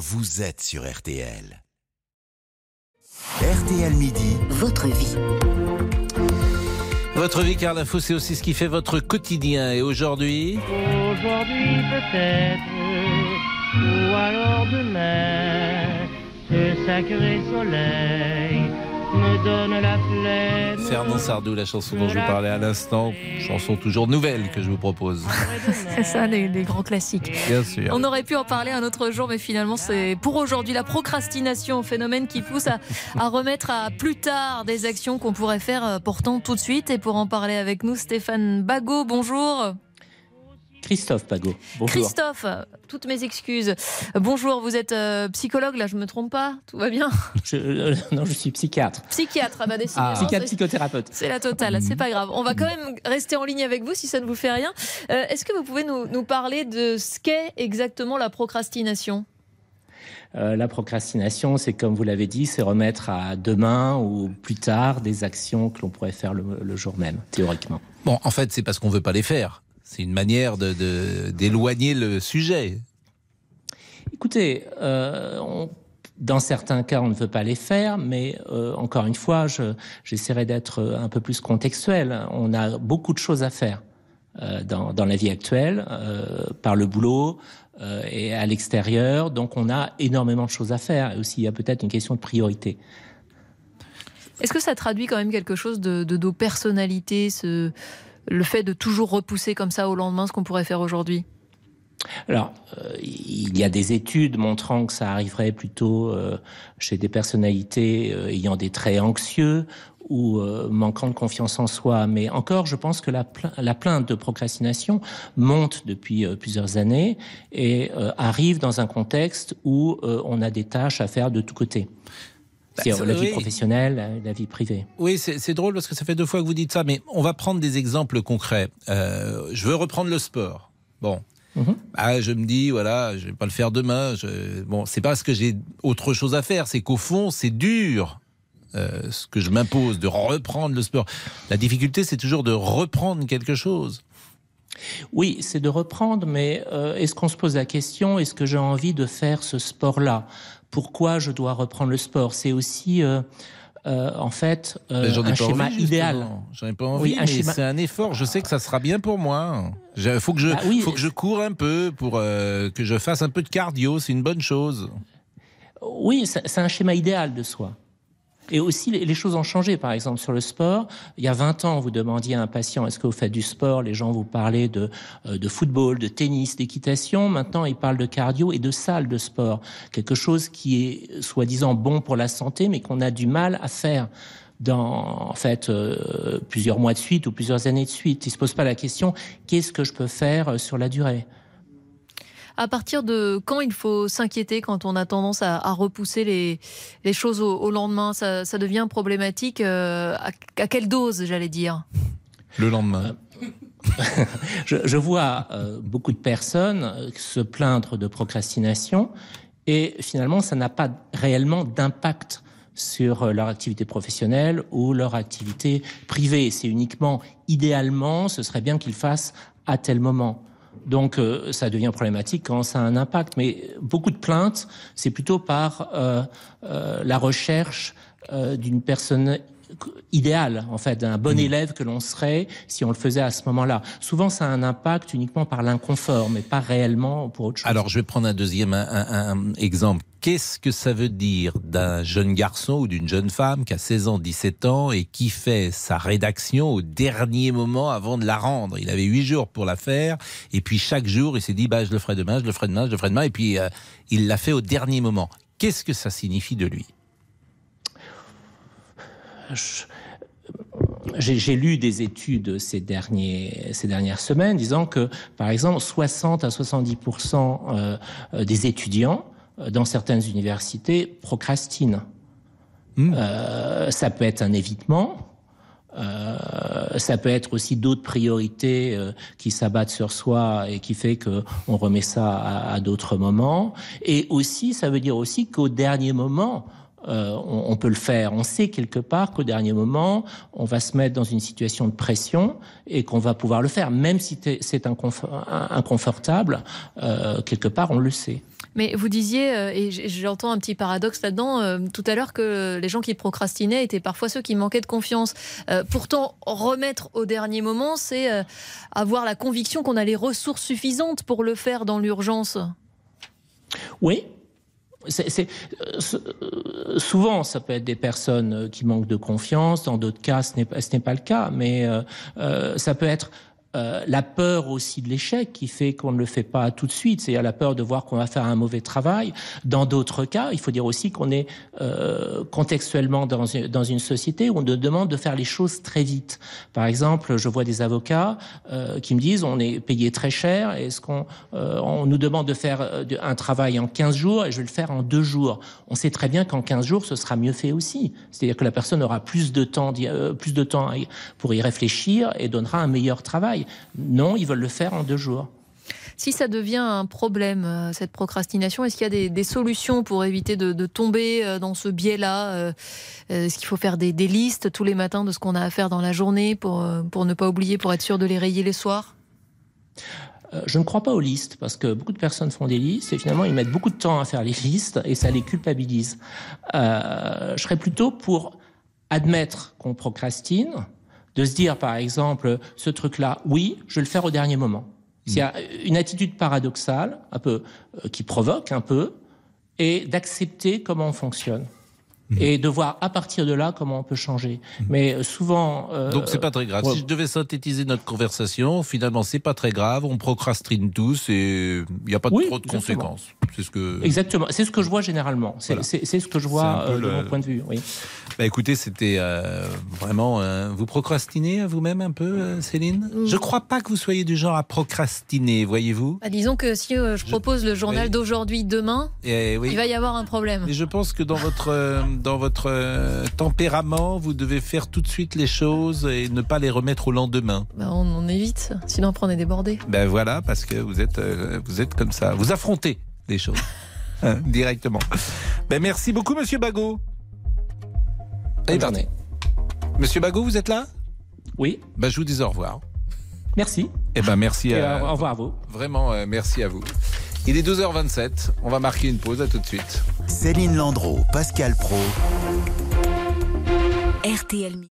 vous êtes sur RTL. RTL Midi, votre vie. Votre vie, car l'info, c'est aussi ce qui fait votre quotidien. Et aujourd'hui? Aujourd'hui peut-être, ou alors demain, ce sacré soleil me donne la flemme. Fernand Sardou, la chanson dont je vous parlais à l'instant. Chanson toujours nouvelle que je vous propose. C'est ça, les, les grands classiques. Bien sûr. On aurait pu en parler un autre jour, mais finalement, c'est pour aujourd'hui la procrastination, phénomène qui pousse à, à remettre à plus tard des actions qu'on pourrait faire euh, pourtant tout de suite. Et pour en parler avec nous, Stéphane Bagot, bonjour. Christophe Pagot. Bonjour. Christophe, toutes mes excuses. Bonjour, vous êtes euh, psychologue, là, je me trompe pas Tout va bien Je, euh, non, je suis psychiatre. Psychiatre, ah bah décidément, Psychiatre c'est- psychothérapeute. C'est la totale, c'est pas grave. On va quand même rester en ligne avec vous si ça ne vous fait rien. Euh, Est-ce que vous pouvez nous, nous parler de ce qu'est exactement la procrastination? Euh, la procrastination, c'est comme vous l'avez dit, c'est remettre à demain ou plus tard des actions que l'on pourrait faire le, le jour même, théoriquement. Bon, en fait, c'est parce qu'on veut pas les faire. C'est une manière de- de- d'éloigner le sujet. Écoutez, euh, on- dans certains cas, on ne veut pas les faire, mais euh, encore une fois, je- j'essaierai d'être un peu plus contextuel. On a beaucoup de choses à faire euh, dans, dans la vie actuelle, euh, par le boulot euh, et à l'extérieur. Donc, on a énormément de choses à faire. Et aussi, il y a peut-être une question de priorité. Est-ce que ça traduit quand même quelque chose de, de nos personnalités, ce, le fait de toujours repousser comme ça au lendemain ce qu'on pourrait faire aujourd'hui Alors, euh, il y a des études montrant que ça arriverait plutôt euh, chez des personnalités euh, ayant des traits anxieux ou manquant de confiance en soi. Mais encore, je pense que la, pla- la plainte de procrastination monte depuis plusieurs années et arrive dans un contexte où on a des tâches à faire de tous côtés. C'est-à-dire la vie oui. professionnelle, la, vie privée. Oui, c'est drôle parce que ça fait deux fois que vous dites ça, mais on va prendre des exemples concrets. Euh, je veux reprendre le sport. Bon. Mhm. Ah, je me dis, voilà, je vais pas le faire demain. Je... Bon, c'est pas parce que j'ai autre chose à faire, c'est qu'au fond, c'est dur. euh, ce que je m'impose de reprendre le sport. La difficulté, c'est toujours de reprendre quelque chose. Oui, c'est de reprendre, mais euh, est-ce qu'on se pose la question, est-ce que j'ai envie de faire ce sport-là? Pourquoi je dois reprendre le sport C'est aussi, euh, euh, en fait, euh, un schéma envie, idéal. J'en ai pas envie, Oui, un mais schéma- c'est un effort. Je sais que ça sera bien pour moi. Il faut que je, Bah oui. faut que je cours un peu pour euh, que je fasse un peu de cardio. C'est une bonne chose. Oui, c'est un schéma idéal de soi. Et aussi, les choses ont changé. Par exemple, sur le sport, il y a 20 ans, vous demandiez à un patient est-ce que vous faites du sport? Les gens vous parlaient de, euh, de football, de tennis, d'équitation. Maintenant, ils parlent de cardio et de salle de sport. Quelque chose qui est soi-disant bon pour la santé, mais qu'on a du mal à faire dans en fait euh, plusieurs mois de suite ou plusieurs années de suite. Ils se posent pas la question qu'est-ce que je peux faire euh, sur la durée? À partir de quand il faut s'inquiéter quand on a tendance à, à repousser les, les choses au, au lendemain? Ça, ça devient problématique euh, à, à quelle dose, j'allais dire? Le lendemain. Je, je vois euh, beaucoup de personnes euh, se plaindre de procrastination et finalement, ça n'a pas réellement d'impact sur euh, leur activité professionnelle ou leur activité privée. C'est uniquement, idéalement, ce serait bien qu'ils fassent à tel moment. Donc, euh, ça devient problématique quand ça a un impact. Mais beaucoup de plaintes, c'est plutôt par euh, euh, la recherche d'une personne idéal, en fait, d'un bon élève que l'on serait si on le faisait à ce moment-là. Souvent, ça a un impact uniquement par l'inconfort, mais pas réellement pour autre chose. Alors, je vais prendre un deuxième un- un- un exemple. Qu'est-ce que ça veut dire d'un jeune garçon ou d'une jeune femme qui a 16 ans, 17 ans et qui fait sa rédaction au dernier moment avant de la rendre? Il avait huit jours pour la faire et puis chaque jour, il s'est dit bah, je le ferai demain, je le ferai demain, je le ferai demain et puis euh, il l'a fait au dernier moment. Qu'est-ce que ça signifie de lui? J'ai lu des études ces, derniers, ces dernières semaines disant que, par exemple, 60 à 70% euh, des étudiants euh, dans certaines universités procrastinent. Hmm. Euh, ça peut être un évitement, euh, ça peut être aussi d'autres priorités euh, qui s'abattent sur soi et qui fait que on remet ça à, à d'autres moments. Et aussi, ça veut dire aussi qu'au dernier moment, euh, on, on peut le faire. On sait quelque part qu'au dernier moment, on va se mettre dans une situation de pression et qu'on va pouvoir le faire, même si c'est inconfo- inconfortable. euh, quelque part, on le sait. Mais vous disiez, euh, et j'entends un petit paradoxe là-dedans, euh, tout à l'heure que les gens qui procrastinaient étaient parfois ceux qui manquaient de confiance. Euh, pourtant, remettre au dernier moment, c'est avoir la conviction qu'on a les ressources suffisantes pour le faire dans l'urgence. Oui, c'est, souvent, ça peut être des personnes qui manquent de confiance. Dans d'autres cas, ce n'est, pas le cas. Mais ça peut être euh, la peur aussi de l'échec qui fait qu'on ne le fait pas tout de suite, c'est-à-dire la peur de voir qu'on va faire un mauvais travail. Dans d'autres cas, il faut dire aussi qu'on est euh, contextuellement dans une, dans une société où on nous demande de faire les choses très vite. Par exemple, je vois des avocats euh, qui me disent on est payé très cher, est-ce qu'on on nous demande de faire un travail en 15 jours et je vais le faire en deux jours. On sait très bien qu'en 15 jours, ce sera mieux fait aussi. C'est-à-dire que la personne aura plus de temps, plus de temps pour y réfléchir et donnera un meilleur travail. Non, ils veulent le faire en deux jours. Si ça devient un problème, euh, cette procrastination, est-ce qu'il y a des, solutions pour éviter de, tomber euh, dans ce biais-là euh, Est-ce qu'il faut faire des, listes tous les matins de ce qu'on a à faire dans la journée pour, pour ne pas oublier, pour être sûr de les rayer les soirs? Je ne crois pas aux listes parce que beaucoup de personnes font des listes et finalement ils mettent beaucoup de temps à faire les listes et ça les culpabilise. je serais plutôt pour admettre qu'on procrastine, de se dire, par exemple, ce truc-là, oui, je vais le faire au dernier moment. Y a une attitude paradoxale, un peu, euh, qui provoque un peu, et d'accepter comment on fonctionne. Mhm. et de voir à partir de là comment on peut changer. Mhm. Mais euh, souvent. Euh, Donc c'est pas très grave. Si je devais synthétiser notre conversation, finalement c'est pas très grave. On procrastine tous et il n'y a pas trop de conséquences. C'est ce que. Exactement. C'est ce que je vois généralement. C'est ce que je vois euh, de mon point de vue. Oui. Bah écoutez, c'était vraiment. vous procrastinez vous-même un peu, Céline? Je crois pas que vous soyez du genre à procrastiner, voyez-vous? Bah, disons que si je propose le journal d'aujourd'hui demain, eh il va y avoir un problème. Et je pense que dans votre dans votre euh, tempérament, vous devez faire tout de suite les choses et ne pas les remettre au lendemain. Ben on, on évite, sinon après on est débordé. Ben voilà, parce que vous êtes, euh, vous êtes comme ça. Vous affrontez les choses hein, directement. Ben merci beaucoup, Monsieur Bagot. Bonne journée. Monsieur Bagot, vous êtes là? Oui. Ben je vous dis au revoir. Merci. Eh ben merci. à, au revoir à vous. Vraiment, euh, merci à vous. Il est 12h27. On va marquer une pause. À tout de suite. Céline Landreau, Pascal Pro. RTL